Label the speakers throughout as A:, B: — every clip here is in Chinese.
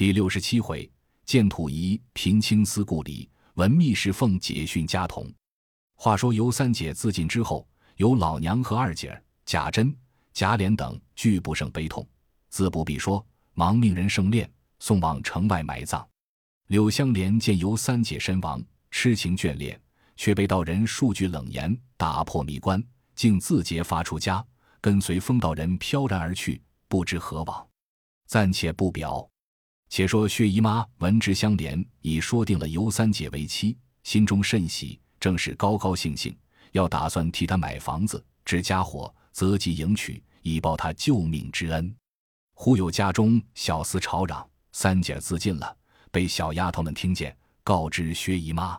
A: 第六十七回，见土仪平青丝故里，闻密室凤解训家童。话说尤三姐自尽之后，有老娘和二姐贾珍、贾琏等俱不胜悲痛，自不必说，忙命人盛殓，送往城外埋葬。柳香莲见尤三姐身亡，痴情眷恋，却被道人数句冷言打破迷关，竟自结发出家，跟随风道人飘然而去，不知何往。暂且不表。且说薛姨妈闻之相连已说定了尤三姐为妻，心中甚喜，正是高高兴兴，要打算替她买房子、置家伙，择吉迎娶，以报她救命之恩。忽有家中小厮吵嚷，三姐自尽了，被小丫头们听见，告知薛姨妈。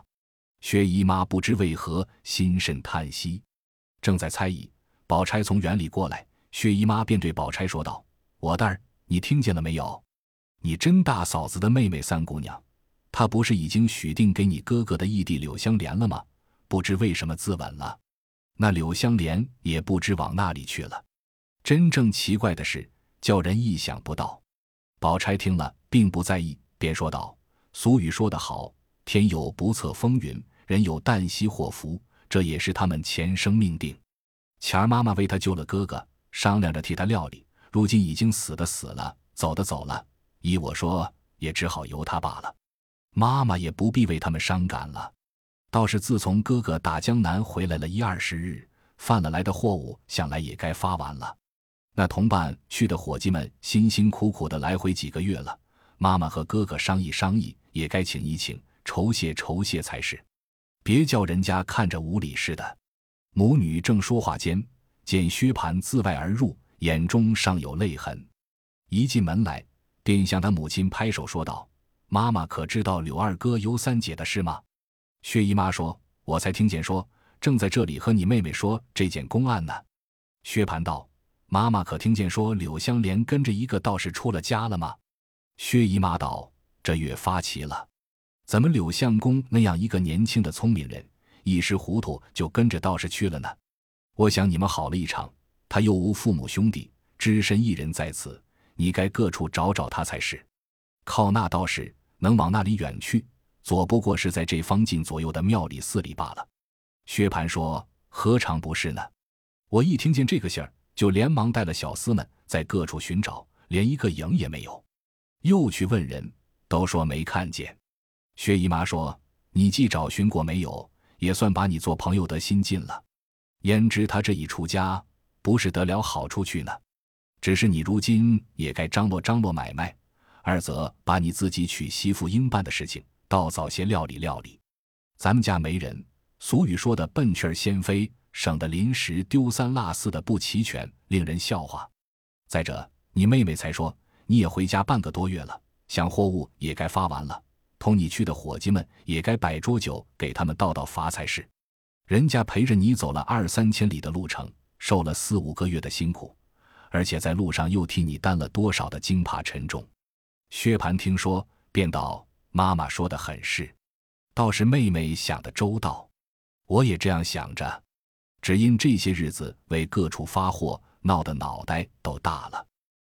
A: 薛姨妈不知为何，心甚叹息，正在猜疑，宝钗从园里过来，薛姨妈便对宝钗说道：“我蛋儿，你听见了没有？”你真大嫂子的妹妹三姑娘，她不是已经许定给你哥哥的义弟柳香莲了吗？不知为什么自刎了，那柳香莲也不知往那里去了。真正奇怪的是，叫人意想不到。宝钗听了，并不在意，便说道：“俗语说得好，天有不测风云，人有旦夕祸福，这也是他们前生命定。前儿妈妈为他救了哥哥，商量着替他料理，如今已经死的死了，走的走了。”依我说，也只好由他罢了。妈妈也不必为他们伤感了。倒是自从哥哥打江南回来了一二十日，贩了来的货物，想来也该发完了。那同伴去的伙计们辛辛苦苦的来回几个月了，妈妈和哥哥商议商议，也该请一请，酬谢酬谢才是。别叫人家看着无礼似的。母女正说话间，见薛蟠自外而入，眼中尚有泪痕。一进门来。便向他母亲拍手说道：“妈妈可知道柳二哥尤三姐的事吗？”薛姨妈说：“我才听见说，正在这里和你妹妹说这件公案呢。”薛蟠道：“妈妈可听见说柳香莲跟着一个道士出了家了吗？”薛姨妈道：“这越发奇了，怎么柳相公那样一个年轻的聪明人，一时糊涂就跟着道士去了呢？我想你们好了一场，他又无父母兄弟，只身一人在此。”你该各处找找他才是，靠那道士能往那里远去，左不过是在这方近左右的庙里寺里罢了。薛蟠说：“何尝不是呢？”我一听见这个信儿，就连忙带了小厮们在各处寻找，连一个影也没有。又去问人，都说没看见。薛姨妈说：“你既找寻过没有，也算把你做朋友的心尽了。焉知他这一出家，不是得了好处去呢？”只是你如今也该张罗张罗买卖，二则把你自己娶媳妇应办的事情，倒早些料理料理。咱们家没人，俗语说的笨雀儿先飞，省得临时丢三落四的不齐全，令人笑话。再者，你妹妹才说你也回家半个多月了，想货物也该发完了，同你去的伙计们也该摆桌酒给他们倒倒罚才是。人家陪着你走了二三千里的路程，受了四五个月的辛苦。而且在路上又替你担了多少的惊怕沉重。薛蟠听说，便道：“妈妈说的很是，倒是妹妹想的周到。我也这样想着，只因这些日子为各处发货，闹得脑袋都大了，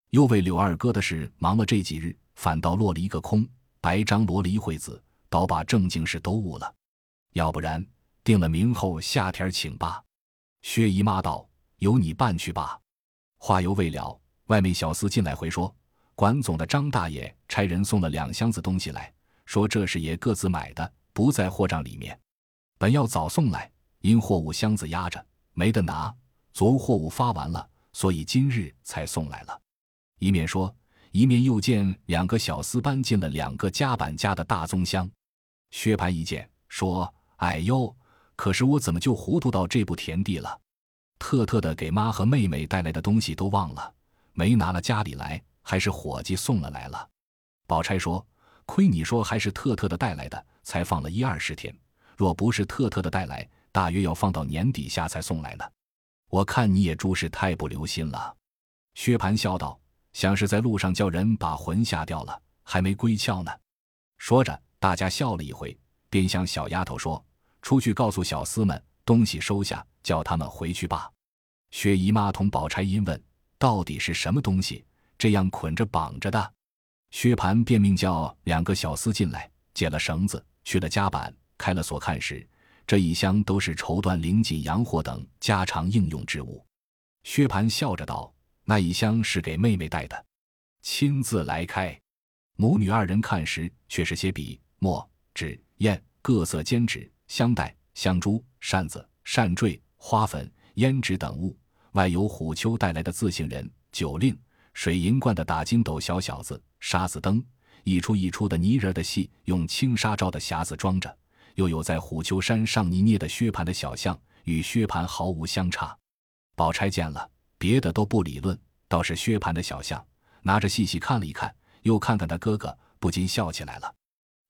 A: 又为柳二哥的事忙了这几日，反倒落了一个空，白张罗了一会子，倒把正经事都误了。要不然，定了明后夏天请罢。”薛姨妈道：“由你办去吧。”话犹未了，外面小厮进来回说，管总的张大爷差人送了两箱子东西来，说这是爷各自买的，不在货账里面。本要早送来，因货物箱子压着，没得拿。昨货物发完了，所以今日才送来了。一面说，一面又见两个小厮搬进了两个夹板家的大棕箱。薛蟠一见，说：“哎呦，可是我怎么就糊涂到这步田地了？”特特的给妈和妹妹带来的东西都忘了，没拿了家里来，还是伙计送了来了。宝钗说：“亏你说还是特特的带来的，才放了一二十天。若不是特特的带来，大约要放到年底下才送来呢。我看你也诸是太不留心了。”薛蟠笑道：“像是在路上叫人把魂吓掉了，还没归窍呢。”说着，大家笑了一回，便向小丫头说：“出去告诉小厮们，东西收下。”叫他们回去吧。薛姨妈同宝钗因问：“到底是什么东西？这样捆着绑着的？”薛蟠便命叫两个小厮进来，解了绳子，去了夹板，开了锁，看时，这一箱都是绸缎、绫锦、洋货等家常应用之物。薛蟠笑着道：“那一箱是给妹妹带的，亲自来开。”母女二人看时，却是些笔、墨、纸、砚、各色笺纸、香袋、香珠、扇子、扇坠、花粉、胭脂等物，外有虎丘带来的字姓人、酒令、水银罐的大金斗、小小子、沙子灯，一出一出的泥人的戏，用轻纱罩的匣子装着；又有在虎丘山上泥捏的薛蟠的小像，与薛蟠毫无相差。宝钗见了，别的都不理论，倒是薛蟠的小像，拿着细细看了一看，又看看他哥哥，不禁笑起来了。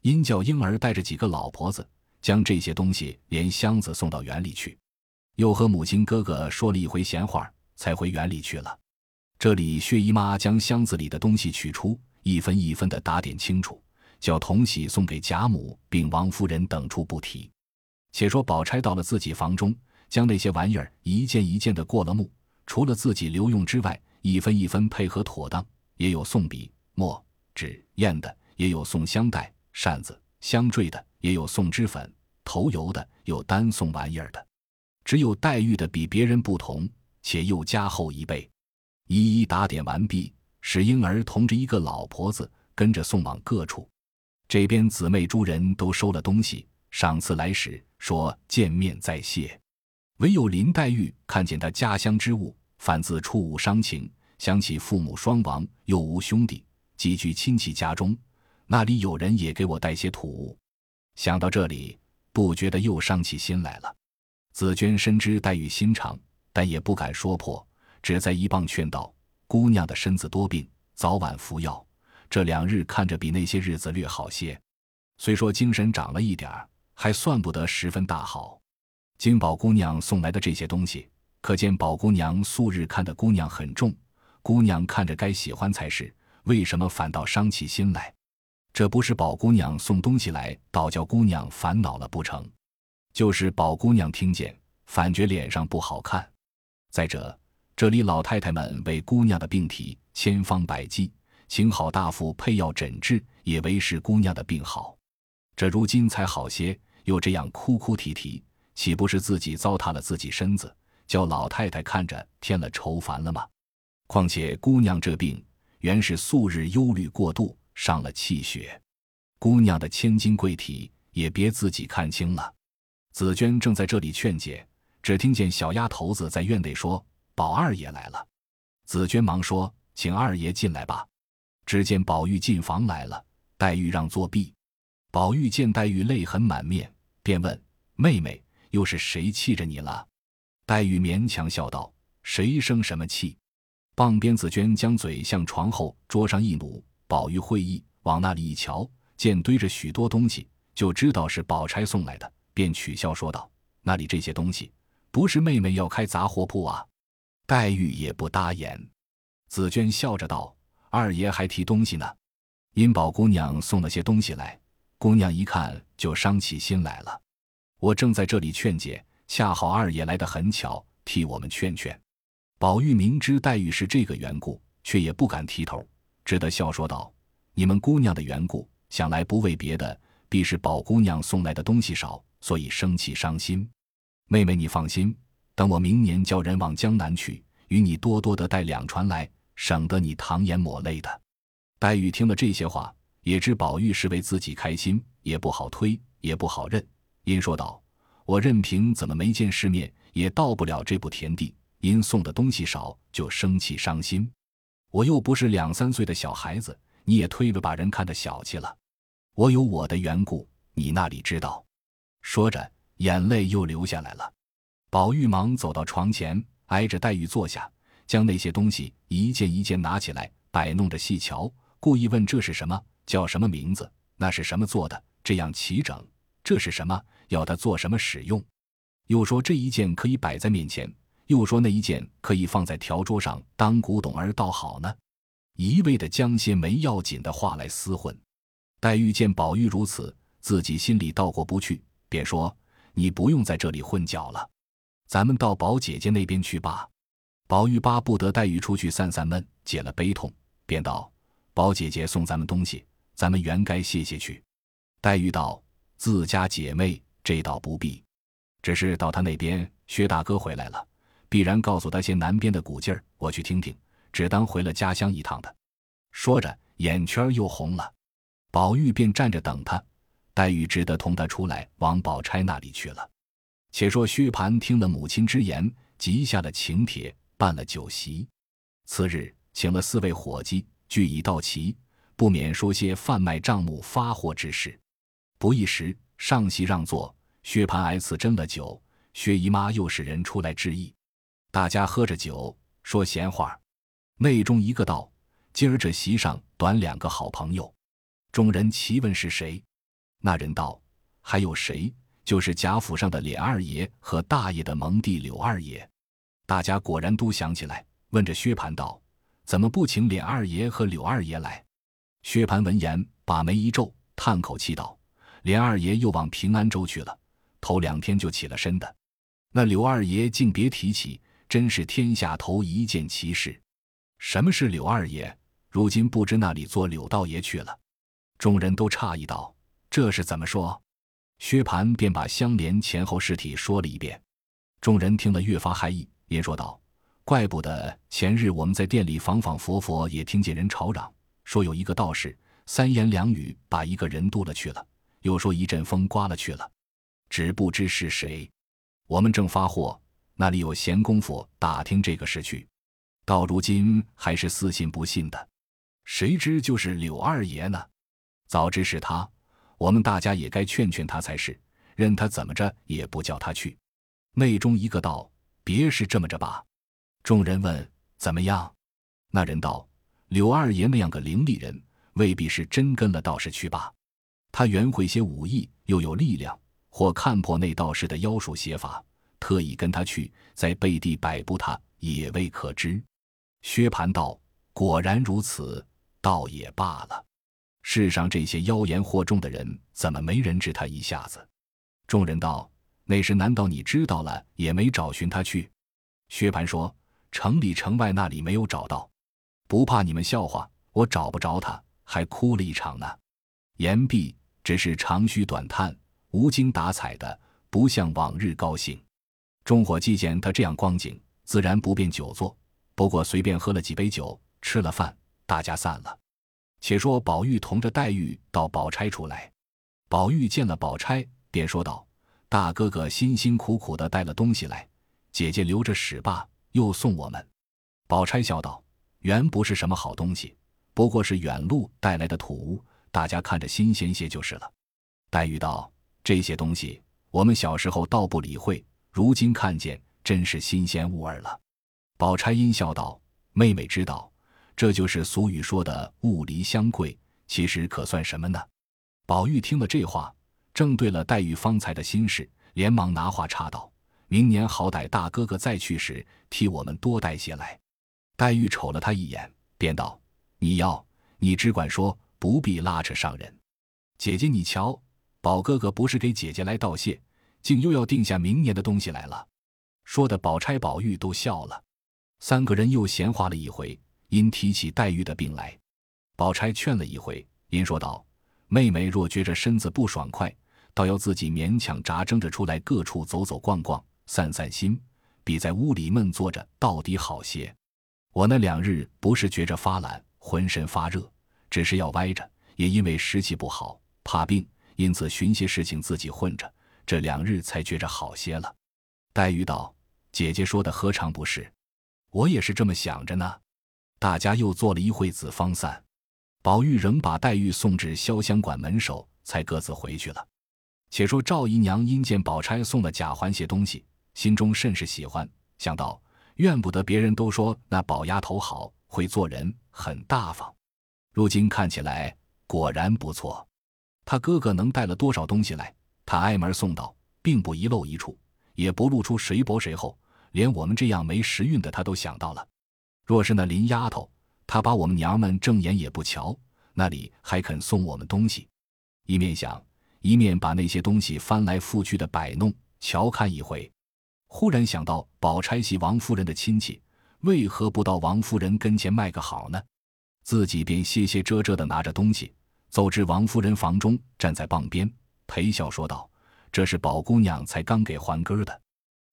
A: 因叫婴儿带着几个老婆子，将这些东西连箱子送到园里去，又和母亲哥哥说了一回闲话，才回园里去了。这里薛姨妈将箱子里的东西取出，一分一分的打点清楚，叫同喜送给贾母，并王夫人等处不提。且说宝钗到了自己房中。将那些玩意儿一件一件的过了目，除了自己留用之外，一分一分配合妥当。也有送笔、墨、纸、砚的，也有送香袋、扇子、香坠的，也有送脂粉、头油的，有单送玩意儿的。只有黛玉的比别人不同，且又加厚一倍。一一打点完毕，使婴儿同着一个老婆子跟着送往各处。这边姊妹诸人都收了东西，赏赐来时说见面再谢。唯有林黛玉看见他家乡之物，反自触物伤情，想起父母双亡，又无兄弟，寄居亲戚家中，那里有人也给我带些土物。想到这里，不觉得又伤起心来了。紫娟深知黛玉心肠，但也不敢说破，只在一旁劝道：“姑娘的身子多病，早晚服药，这两日看着比那些日子略好些。虽说精神长了一点儿，还算不得十分大好。”金宝姑娘送来的这些东西，可见宝姑娘素日看的姑娘很重，姑娘看着该喜欢才是，为什么反倒伤起心来？这不是宝姑娘送东西来，倒叫姑娘烦恼了不成？就是宝姑娘听见，反觉脸上不好看。再者，这里老太太们为姑娘的病体千方百计，请好大夫配药诊治，也为使姑娘的病好。这如今才好些，又这样哭哭啼啼。岂不是自己糟蹋了自己身子，叫老太太看着添了愁烦了吗？况且姑娘这病原是素日忧虑过度，伤了气血。姑娘的千金贵体也别自己看清了。紫娟正在这里劝解，只听见小丫头子在院内说：“宝二爷来了。”紫娟忙说：“请二爷进来吧。”只见宝玉进房来了，黛玉让坐壁。宝玉见黛玉泪痕满面，便问：“妹妹。”又是谁气着你了？黛玉勉强笑道：“谁生什么气？”傍边紫娟将嘴向床后桌上一努，宝玉会意，往那里一瞧，见堆着许多东西，就知道是宝钗送来的，便取笑说道：“那里这些东西，不是妹妹要开杂货铺啊？”黛玉也不搭言。紫娟笑着道：“二爷还提东西呢，因宝姑娘送了些东西来，姑娘一看就伤起心来了。”我正在这里劝解，恰好二爷来得很巧，替我们劝劝。宝玉明知黛玉是这个缘故，却也不敢提头，只得笑说道：“你们姑娘的缘故，想来不为别的，必是宝姑娘送来的东西少，所以生气伤心。妹妹你放心，等我明年叫人往江南去，与你多多的带两船来，省得你淌眼抹泪的。”黛玉听了这些话，也知宝玉是为自己开心，也不好推，也不好认。因说道：“我任凭怎么没见世面，也到不了这步田地。因送的东西少，就生气伤心。我又不是两三岁的小孩子，你也推着把人看得小气了。我有我的缘故，你那里知道？”说着，眼泪又流下来了。宝玉忙走到床前，挨着黛玉坐下，将那些东西一件一件拿起来，摆弄着细瞧，故意问：“这是什么？叫什么名字？那是什么做的？这样齐整。”这是什么？要他做什么使用？又说这一件可以摆在面前，又说那一件可以放在条桌上当古董儿，倒好呢。一味的将些没要紧的话来厮混。黛玉见宝玉如此，自己心里倒过不去，便说：“你不用在这里混搅了，咱们到宝姐姐那边去吧。”宝玉巴不得黛玉出去散散闷，解了悲痛，便道：“宝姐姐送咱们东西，咱们原该谢谢去。”黛玉道：“自家姐妹，这倒不必。只是到他那边，薛大哥回来了，必然告诉他些南边的古劲儿，我去听听，只当回了家乡一趟的。”说着，眼圈又红了。宝玉便站着等他，黛玉只得同他出来，往宝钗那里去了。且说薛蟠听了母亲之言，即下了请帖，办了酒席。次日，请了四位伙计，俱已到齐，不免说些贩卖账目、发货之事。不一时，上席让座，薛蟠挨次斟了酒，薛姨妈又使人出来致意。大家喝着酒，说闲话。内中一个道：“今儿这席上短两个好朋友。”众人齐问是谁，那人道：“还有谁？就是贾府上的琏二爷和大爷的蒙弟柳二爷。”大家果然都想起来，问着薛蟠道：“怎么不请琏二爷和柳二爷来？”薛蟠闻言，把眉一皱，叹口气道：“琏二爷又往平安州去了，头两天就起了身的。那柳二爷竟别提起，真是天下头一件奇事。什么是柳二爷？如今不知那里做柳道爷去了。”众人都诧异道：“这是怎么说？”薛蟠便把相连前后尸体说了一遍。众人听了越发骇异，便说道：“怪不得前日我们在店里仿仿佛佛也听见人吵嚷，说有一个道士三言两语把一个人渡了去了，又说一阵风刮了去了，只不知是谁。我们正发货，那里有闲工夫打听这个事去？到如今还是似信不信的。谁知就是柳二爷呢？”早知是他，我们大家也该劝劝他才是。任他怎么着，也不叫他去。内中一个道：“别是这么着吧？”众人问：“怎么样？”那人道：“柳二爷那样个伶俐人，未必是真跟了道士去吧？他原会些武艺，又有力量，或看破那道士的妖术邪法，特意跟他去，在背地摆布他，也未可知。”薛蟠道：“果然如此，倒也罢了。”世上这些妖言惑众的人，怎么没人治他一下子？众人道：“那时难道你知道了，也没找寻他去？”薛蟠说：“城里城外那里没有找到，不怕你们笑话，我找不着他，还哭了一场呢。”言毕，只是长吁短叹，无精打采的，不像往日高兴。众伙计见他这样光景，自然不便久坐，不过随便喝了几杯酒，吃了饭，大家散了。且说宝玉同着黛玉到宝钗处来，宝玉见了宝钗，便说道：“大哥哥辛辛苦苦的带了东西来，姐姐留着使罢，又送我们。”宝钗笑道：“原不是什么好东西，不过是远路带来的土物，大家看着新鲜些就是了。”黛玉道：“这些东西我们小时候倒不理会，如今看见，真是新鲜物儿了。”宝钗阴笑道：“妹妹知道。”这就是俗语说的“物离相贵”，其实可算什么呢？宝玉听了这话，正对了黛玉方才的心事，连忙拿话插道：“明年好歹大哥哥再去时，替我们多带些来。”黛玉瞅了他一眼，便道：“你要，你只管说，不必拉扯上人。姐姐你瞧，宝哥哥不是给姐姐来道谢，竟又要定下明年的东西来了。”说的宝钗、宝玉都笑了，三个人又闲话了一回。因提起黛玉的病来，宝钗劝了一回，因说道：“妹妹若觉着身子不爽快，倒要自己勉强扎挣着出来，各处走走逛逛，散散心，比在屋里闷坐着到底好些。我那两日不是觉着发懒，浑身发热，只是要歪着，也因为湿气不好，怕病，因此寻些事情自己混着，这两日才觉着好些了。”黛玉道：“姐姐说的何尝不是？我也是这么想着呢。”大家又坐了一会子，方散。宝玉仍把黛玉送至潇湘馆门首，才各自回去了。且说赵姨娘因见宝钗送了贾环些东西，心中甚是喜欢，想到怨不得别人都说那宝丫头好，会做人，很大方。如今看起来果然不错。他哥哥能带了多少东西来，他挨门送到，并不遗漏一处，也不露出谁薄谁厚，连我们这样没时运的，他都想到了。若是那林丫头，她把我们娘们正眼也不瞧，那里还肯送我们东西？一面想，一面把那些东西翻来覆去的摆弄，瞧看一回。忽然想到，宝钗系王夫人的亲戚，为何不到王夫人跟前卖个好呢？自己便歇歇遮遮的拿着东西，走至王夫人房中，站在傍边，陪笑说道：“这是宝姑娘才刚给还根的，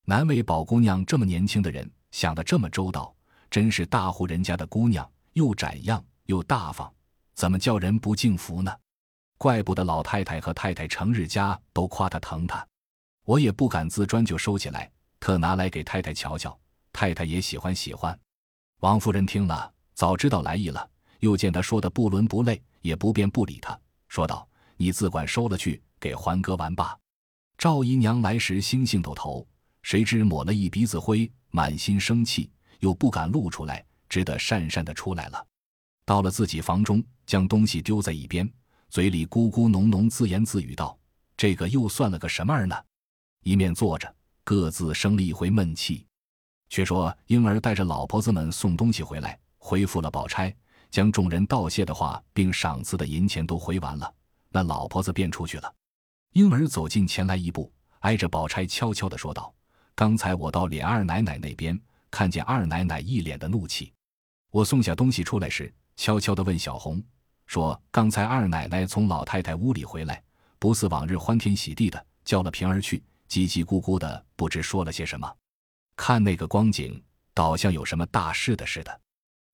A: 难为宝姑娘这么年轻的人，想得这么周到，真是大户人家的姑娘，又展样又大方，怎么叫人不敬服呢？怪不得老太太和太太成日家都夸她疼她，我也不敢自专就收起来，特拿来给太太瞧瞧，太太也喜欢喜欢。”王夫人听了，早知道来意了，又见他说的不伦不类，也不便不理他，说道：“你自管收了去，给还哥玩罢。”赵姨娘来时星星抖头，谁知抹了一鼻子灰，满心生气，又不敢露出来，只得讪讪的出来了。到了自己房中，将东西丢在一边，嘴里咕咕哝哝自言自语道：“这个又算了个什么儿呢？”一面坐着，各自生了一回闷气。却说婴儿带着老婆子们送东西回来，回复了宝钗，将众人道谢的话并赏赐的银钱都回完了。那老婆子便出去了。婴儿走近前来一步，挨着宝钗悄悄地说道：“刚才我到琏二奶奶那边，看见二奶奶一脸的怒气。我送下东西出来时，悄悄地问小红，说刚才二奶奶从老太太屋里回来，不似往日欢天喜地的，叫了平儿去，叽叽咕咕的，不知说了些什么。”看那个光景，倒像有什么大事的似的。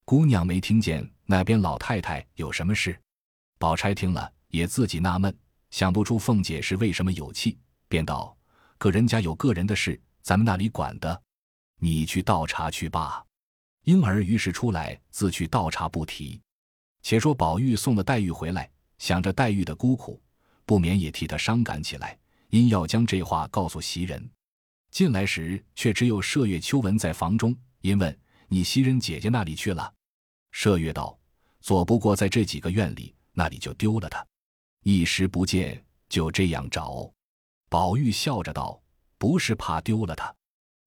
A: 姑娘没听见那边老太太有什么事。宝钗听了，也自己纳闷，想不出凤姐是为什么有气，便道：“个人家有个人的事，咱们那里管的，你去倒茶去罢。”婴儿于是出来，自去倒茶，不提。且说宝玉送了黛玉回来，想着黛玉的孤苦，不免也替她伤感起来，因要将这话告诉袭人。进来时，却只有麝月、秋纹在房中。因问：“你袭人姐姐那里去了？”麝月道：“左不过在这几个院里，那里就丢了她，一时不见，就这样找。”宝玉笑着道：“不是怕丢了她，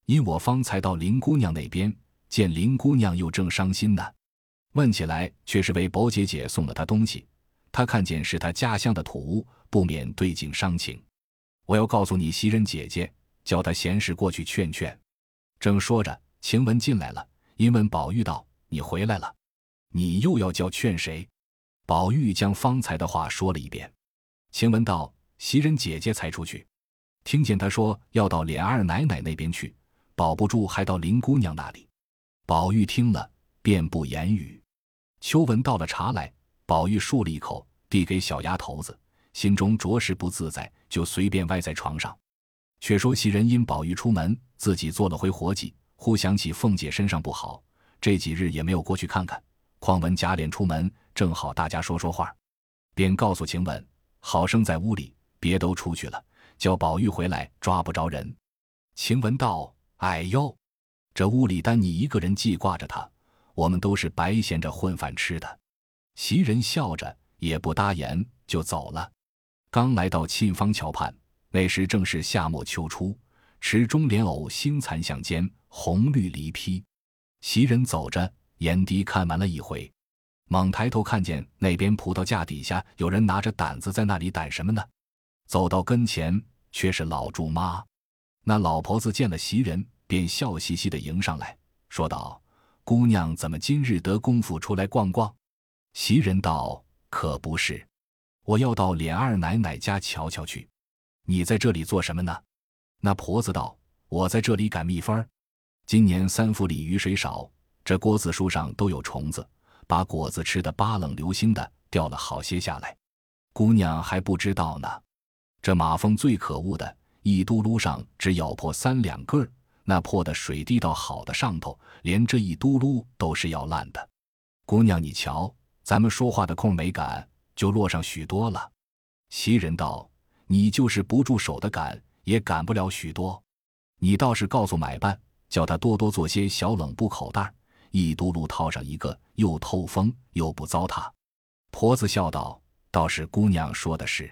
A: 因我方才到林姑娘那边，见林姑娘又正伤心呢。问起来，却是为宝姐姐送了她东西，她看见是她家乡的土屋，不免对景伤情。我要告诉你袭人姐姐。”叫她闲时过去劝劝。正说着，晴雯进来了，因问宝玉道：“你回来了，你又要叫劝谁？”宝玉将方才的话说了一遍。晴雯道：“袭人姐姐才出去，听见她说要到琏二奶奶那边去，保不住还到林姑娘那里。”宝玉听了，便不言语。秋纹倒了茶来，宝玉漱了一口，递给小丫头子，心中着实不自在，就随便歪在床上。却说袭人因宝玉出门，自己做了回活计，忽想起凤姐身上不好，这几日也没有过去看看。况闻贾琏出门，正好大家说说话，便告诉晴雯，好生在屋里，别都出去了，叫宝玉回来抓不着人。晴雯道：“哎呦，这屋里单你一个人记挂着他，我们都是白闲着混饭吃的。”袭人笑着也不答言，就走了。刚来到沁芳桥畔。那时正是夏末秋初，池中莲藕新残向间，红绿离披。袭人走着，眼底看完了一回，猛抬头看见那边葡萄架底下有人拿着掸子在那里掸什么呢？走到跟前，却是老祝妈。那老婆子见了袭人，便笑嘻嘻的迎上来说道：“姑娘怎么今日得功夫出来逛逛？”袭人道：“可不是，我要到琏二奶奶家瞧瞧去。”你在这里做什么呢？那婆子道：“我在这里赶蜜蜂。今年三府里雨水少，这果子树上都有虫子，把果子吃的八冷流星的，掉了好些下来。姑娘还不知道呢。这马蜂最可恶的，一嘟噜上只咬破三两个儿，那破的水滴到好的上头，连这一嘟噜都是要烂的。姑娘你瞧，咱们说话的空没赶，就落上许多了。”袭人道。你就是不住手的赶，也赶不了许多。你倒是告诉买办，叫他多多做些小冷布口袋，一嘟噜套上一个，又透风又不糟蹋。婆子笑道：“倒是姑娘说的是，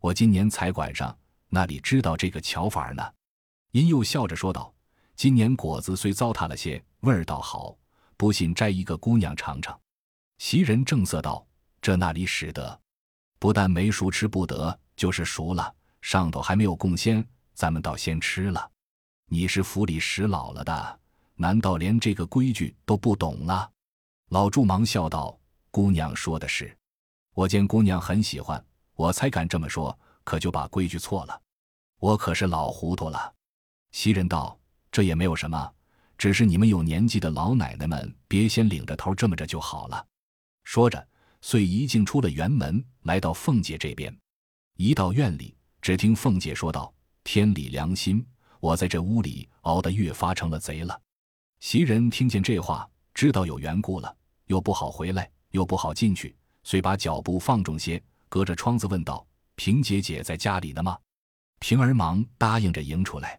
A: 我今年才管上，那里知道这个巧法呢？”因又笑着说道：“今年果子虽糟蹋了些，味儿倒好，不信摘一个姑娘尝尝。”袭人正色道：“这那里使得？不但没熟吃不得。”就是熟了，上头还没有供鲜，咱们倒先吃了。你是府里使老了的，难道连这个规矩都不懂了？老祝忙笑道：“姑娘说的是。我见姑娘很喜欢，我才敢这么说，可就把规矩错了。我可是老糊涂了。袭人道：“这也没有什么，只是你们有年纪的老奶奶们，别先领着头这么着就好了。”说着，遂一径出了园门，来到凤姐这边。一到院里，只听凤姐说道：“天理良心，我在这屋里熬得越发成了贼了。”袭人听见这话，知道有缘故了，又不好回来，又不好进去。遂把脚步放重些，隔着窗子问道：“平姐姐在家里呢吗？”平儿忙答应着迎出来。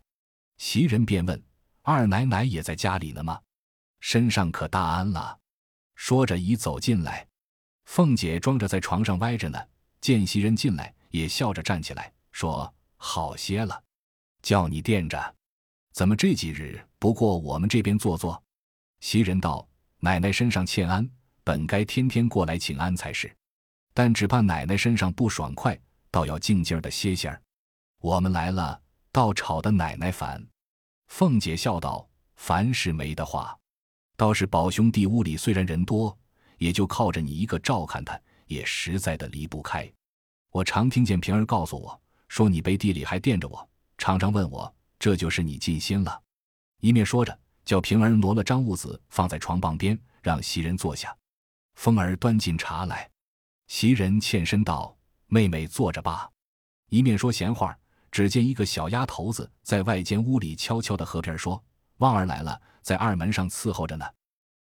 A: 袭人便问：“二奶奶也在家里呢吗？身上可大安了？”说着已走进来。凤姐装着在床上歪着呢，见袭人进来，也笑着站起来，说：“好些了，叫你垫着。怎么这几日不过我们这边坐坐？”袭人道：“奶奶身上欠安。”本该天天过来请安才是，但只怕奶奶身上不爽快，倒要静静的歇歇儿。我们来了，倒吵得奶奶烦。凤姐笑道：“凡事没的话，倒是宝兄弟屋里虽然人多，也就靠着你一个照看他，也实在的离不开。我常听见平儿告诉我说，你背地里还惦着我，常常问我，这就是你尽心了。”一面说着，叫平儿挪了张兀子放在床傍边，让袭人坐下。凤儿端进茶来，袭人欠身道：“妹妹坐着吧。”一面说闲话，只见一个小丫头子在外间屋里悄悄的和平儿说：“旺儿来了，在二门上伺候着呢。”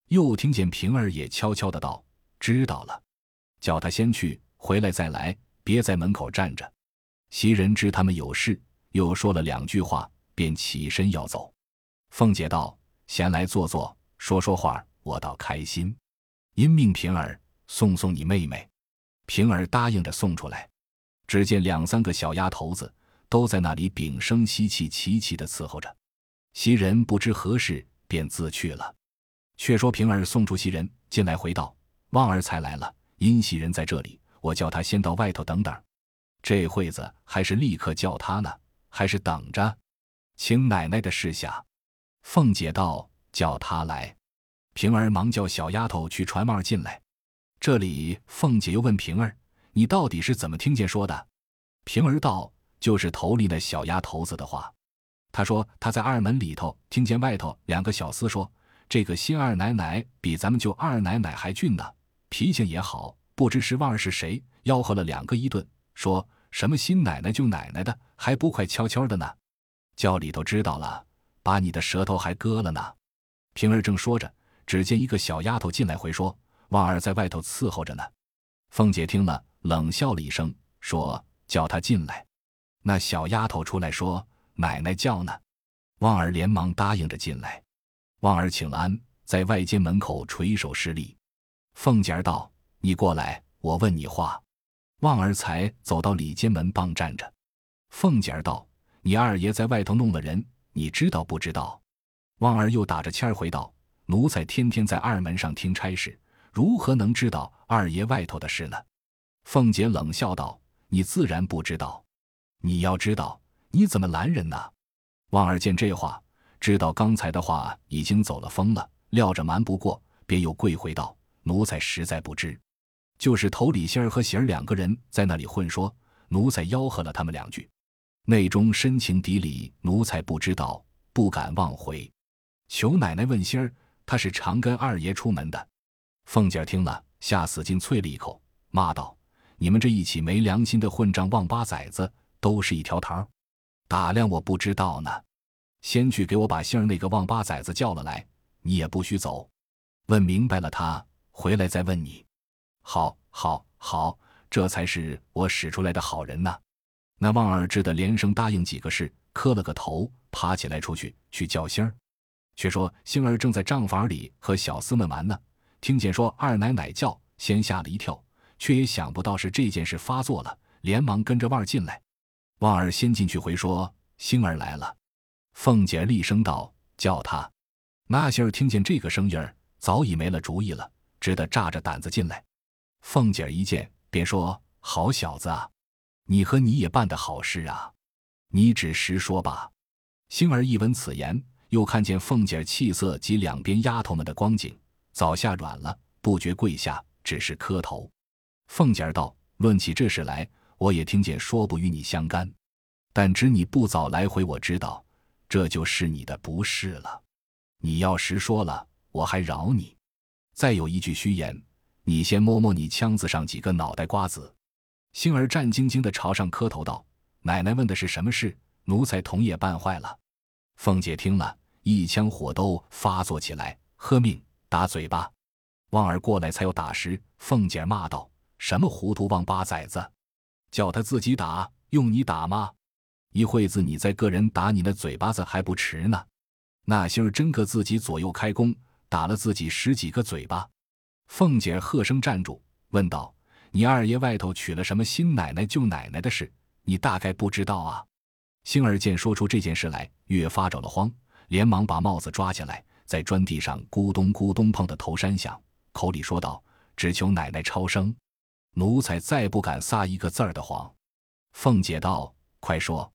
A: 又听见平儿也悄悄的道：“知道了，叫他先去，回来再来，别在门口站着。”袭人知他们有事，又说了两句话，便起身要走。凤姐道：“闲来坐坐，说说话，我倒开心。”因命平儿送送你妹妹，平儿答应着送出来。只见两三个小丫头子都在那里屏声息气，齐齐的伺候着。袭人不知何事，便自去了。却说平儿送出袭人进来，回道：“旺儿才来了，因袭人在这里，我叫他先到外头等等。这会子还是立刻叫他呢，还是等着？请奶奶的示下。”凤姐道：“叫他来。”平儿忙叫小丫头去传帽进来。这里凤姐又问平儿：“你到底是怎么听见说的？”平儿道：“就是头里那小丫头子的话。她说她在二门里头听见外头两个小厮说，这个新二奶奶比咱们舅二奶奶还俊呢，脾气也好。不知是旺儿是谁吆喝了两个一顿，说什么新奶奶舅奶奶的，还不快悄悄的呢？叫里头知道了，把你的舌头还割了呢。”平儿正说着。只见一个小丫头进来回说：“旺儿在外头伺候着呢。”凤姐听了，冷笑了一声，说：“叫她进来。”那小丫头出来说：“奶奶叫呢。”旺儿连忙答应着进来。旺儿请了安，在外间门口垂手施礼。凤姐儿道：“你过来，我问你话。”旺儿才走到里间门傍站着。凤姐儿道：“你二爷在外头弄了人，你知道不知道？”旺儿又打着签儿回道。奴才天天在二门上听差事，如何能知道二爷外头的事呢？凤姐冷笑道：“你自然不知道，你要知道，你怎么拦人呢？”旺儿见这话，知道刚才的话已经走了风了，料着瞒不过，便又跪回道：“奴才实在不知，就是头里仙儿和喜儿两个人在那里混说，奴才吆喝了他们两句，内中深情底里，奴才不知道，不敢妄回，求奶奶问仙儿。”他是常跟二爷出门的，凤姐听了，吓死劲啐了一口，骂道：“你们这一起没良心的混账王八崽子，都是一条桃打量我不知道呢，先去给我把姓儿那个王八崽子叫了来，你也不许走，问明白了他回来再问你。好，好，好，这才是我使出来的好人呐。”那旺儿只得连声答应几个事，磕了个头，爬起来出去去叫星儿。却说星儿正在账房里和小厮们玩呢，听见说二奶奶叫，先吓了一跳，却也想不到是这件事发作了，连忙跟着旺儿进来。旺儿先进去回说星儿来了，凤姐厉声道：“叫他。”那星儿听见这个声音儿，早已没了主意了，只得炸着胆子进来。凤姐一见，便说：“好小子啊，你和你也办的好事啊，你只实说吧。”星儿一闻此言。又看见凤姐气色及两边丫头们的光景，早吓软了，不觉跪下，只是磕头。凤姐儿道：“论起这事来，我也听见说不与你相干，但知你不早来回，我知道，这就是你的不是了。你要实说了，我还饶你。再有一句虚言，你先摸摸你腔子上几个脑袋瓜子。”星儿战兢兢地朝上磕头道：“奶奶问的是什么事？奴才同也办坏了。”凤姐听了一腔火都发作起来，喝命打嘴巴。旺儿过来才有打时，凤姐骂道：“什么糊涂王八崽子，叫他自己打，用你打吗？一会子你再个人打你那嘴巴子还不迟呢。”那星儿真个自己左右开弓，打了自己十几个嘴巴。凤姐喝声站住，问道。你二爷外头娶了什么新奶奶、舅奶奶的事，你大概不知道啊？星儿见说出这件事来，越发着了慌，连忙把帽子抓下来，在砖地上咕咚咕咚碰得头山响，口里说道：“只求奶奶超生，奴才再不敢撒一个字儿的谎。”凤姐道：“快说。”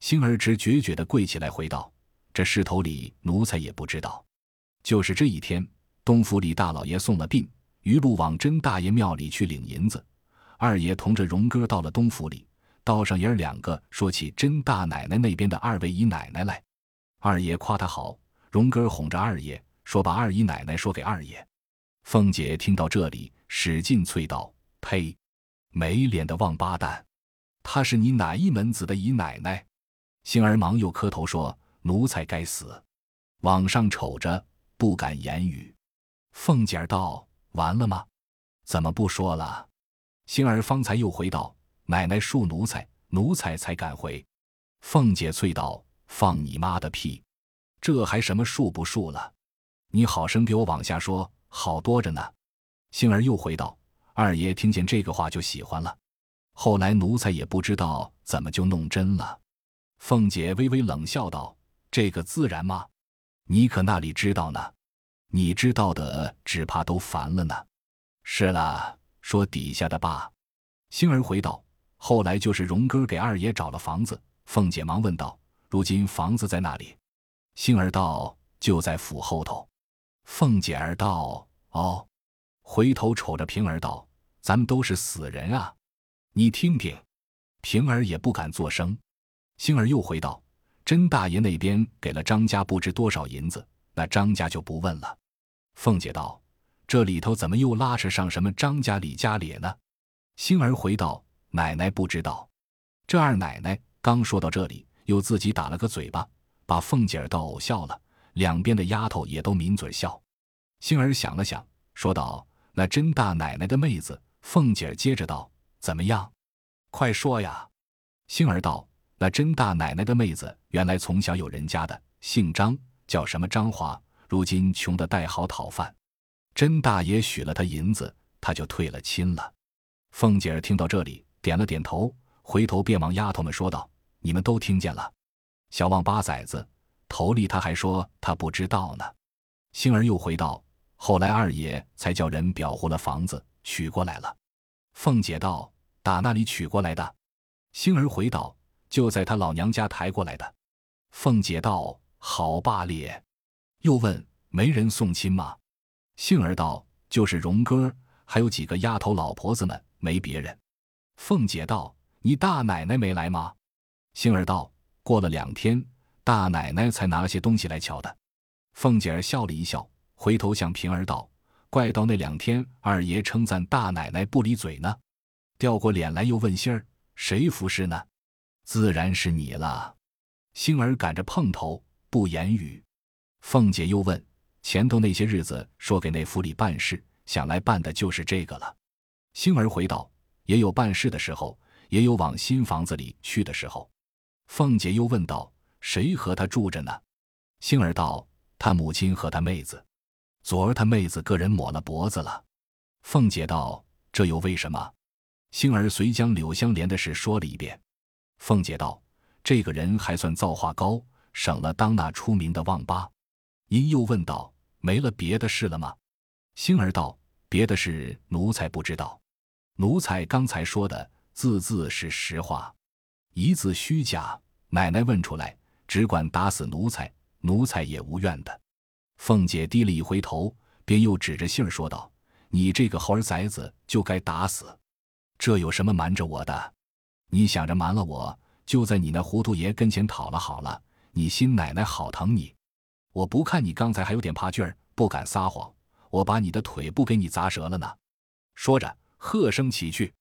A: 星儿直决绝的跪起来回道：“这事头里奴才也不知道，就是这一天，东府里大老爷送了殡。”余路往甄大爷庙里去领银子，二爷同着荣哥到了东府里，道上爷儿两个说起甄大奶奶那边的二位姨奶奶来，二爷夸他好，荣哥哄着二爷说把二姨奶奶说给二爷。凤姐听到这里，使劲催道：“呸！没脸的王八蛋！她是你哪一门子的姨奶奶？”星儿忙又磕头说：“奴才该死，往上瞅着不敢言语。”凤姐儿道。完了吗？怎么不说了？星儿方才又回道：“奶奶恕奴才，奴才才敢回。”凤姐啐道：“放你妈的屁！这还什么恕不恕了？你好生给我往下说，好多着呢。”星儿又回道：“二爷听见这个话就喜欢了，后来奴才也不知道怎么就弄真了。”凤姐微微冷笑道：“这个自然吗？你可那里知道呢？”你知道的，只怕都烦了呢。是了，说底下的吧。星儿回道：“后来就是荣哥给二爷找了房子。”凤姐忙问道：“如今房子在哪里？”星儿道：“就在府后头。”凤姐儿道：“哦。”回头瞅着平儿道：“咱们都是死人啊，你听听。”平儿也不敢作声。星儿又回道：“甄大爷那边给了张家不知多少银子。”那张家就不问了。凤姐道：“这里头怎么又拉扯上什么张家、李家咧呢？”星儿回道：“奶奶不知道。”这二奶奶刚说到这里，又自己打了个嘴巴，把凤姐儿倒呕笑了。两边的丫头也都抿嘴笑。杏儿想了想，说道：“那甄大奶奶的妹子。”凤姐儿接着道：“怎么样？快说呀！”杏儿道：“那甄大奶奶的妹子原来从小有人家的，姓张。”叫什么张华？如今穷的带好讨饭，甄大爷许了他银子，他就退了亲了。凤姐儿听到这里，点了点头，回头便往丫头们说道：“你们都听见了。小旺八崽子，头里他还说他不知道呢。”星儿又回道：“后来二爷才叫人裱糊了房子，娶过来了。”凤姐道：“打那里娶过来的？”星儿回道：“就在他老娘家抬过来的。”凤姐道。好罢咧，又问没人送亲吗？杏儿道：“就是荣哥，还有几个丫头老婆子们，没别人。”凤姐道：“你大奶奶没来吗？”杏儿道：“过了两天，大奶奶才拿些东西来瞧的。”凤姐儿笑了一笑，回头向平儿道：“怪到那两天，二爷称赞大奶奶不离嘴呢。”掉过脸来又问杏儿：“谁服侍呢？”自然是你了。星儿赶着碰头。不言语，凤姐又问：“前头那些日子说给那府里办事，想来办的就是这个了。”星儿回道：“也有办事的时候，也有往新房子里去的时候。”凤姐又问道：“谁和他住着呢？”星儿道：“他母亲和他妹子。昨儿他妹子个人抹了脖子了。”凤姐道：“这又为什么？”星儿遂将柳香莲的事说了一遍。凤姐道：“这个人还算造化高。”省了当那出名的旺八，因又问道：“没了别的事了吗？”星儿道：“别的事奴才不知道。奴才刚才说的字字是实话，一字虚假。奶奶问出来，只管打死奴才，奴才也无怨的。”凤姐低了一回头，便又指着杏儿说道：“你这个猴儿崽子就该打死！这有什么瞒着我的？你想着瞒了我，就在你那糊涂爷跟前讨了好了。你新奶奶好疼你！我不看你刚才还有点怕劲儿，不敢撒谎，我把你的腿不给你砸折了呢。说着，喝声起去。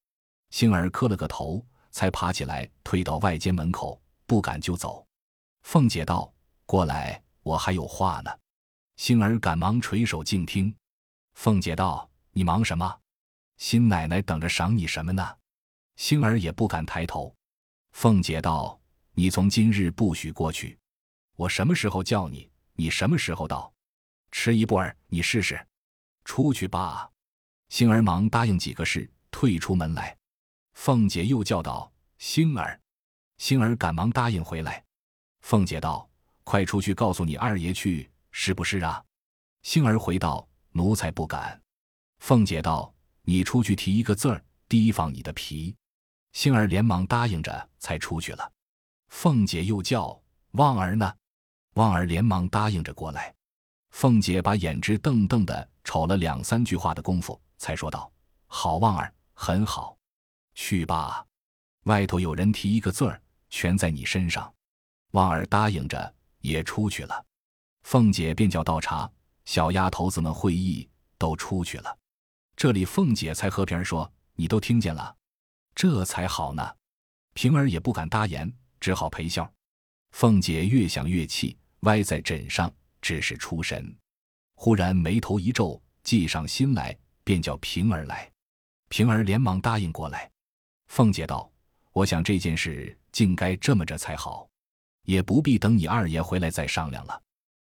A: 杏儿磕了个头，才爬起来，推到外间门口，不敢就走。凤姐道：“过来，我还有话呢。”星儿赶忙垂手静听。凤姐道：“你忙什么？新奶奶等着赏你什么呢？”星儿也不敢抬头。凤姐道：“你从今日不许过去。我什么时候叫你，你什么时候到。迟一步儿，你试试。出去吧。”星儿忙答应几个事，退出门来。凤姐又叫道：“星儿！”星儿赶忙答应回来。凤姐道：“快出去告诉你二爷去，是不是啊？”星儿回道：“奴才不敢。”凤姐道：“你出去提一个字儿，提防你的皮。”星儿连忙答应着，才出去了。凤姐又叫：“旺儿呢？”旺儿连忙答应着过来。凤姐把眼直瞪瞪的瞅了两三句话的功夫，才说道：“好，旺儿，很好。去吧，外头有人提一个字儿，全在你身上。”旺儿答应着，也出去了。凤姐便叫倒茶，小丫头子们会意，都出去了。这里凤姐才和平儿说：“你都听见了，这才好呢。”平儿也不敢答言，只好陪笑。凤姐越想越气，歪在枕上，只是出神。忽然眉头一皱，计上心来，便叫平儿来。平儿连忙答应过来。凤姐道：“我想这件事竟该这么着才好。”也不必等你二爷回来再商量了。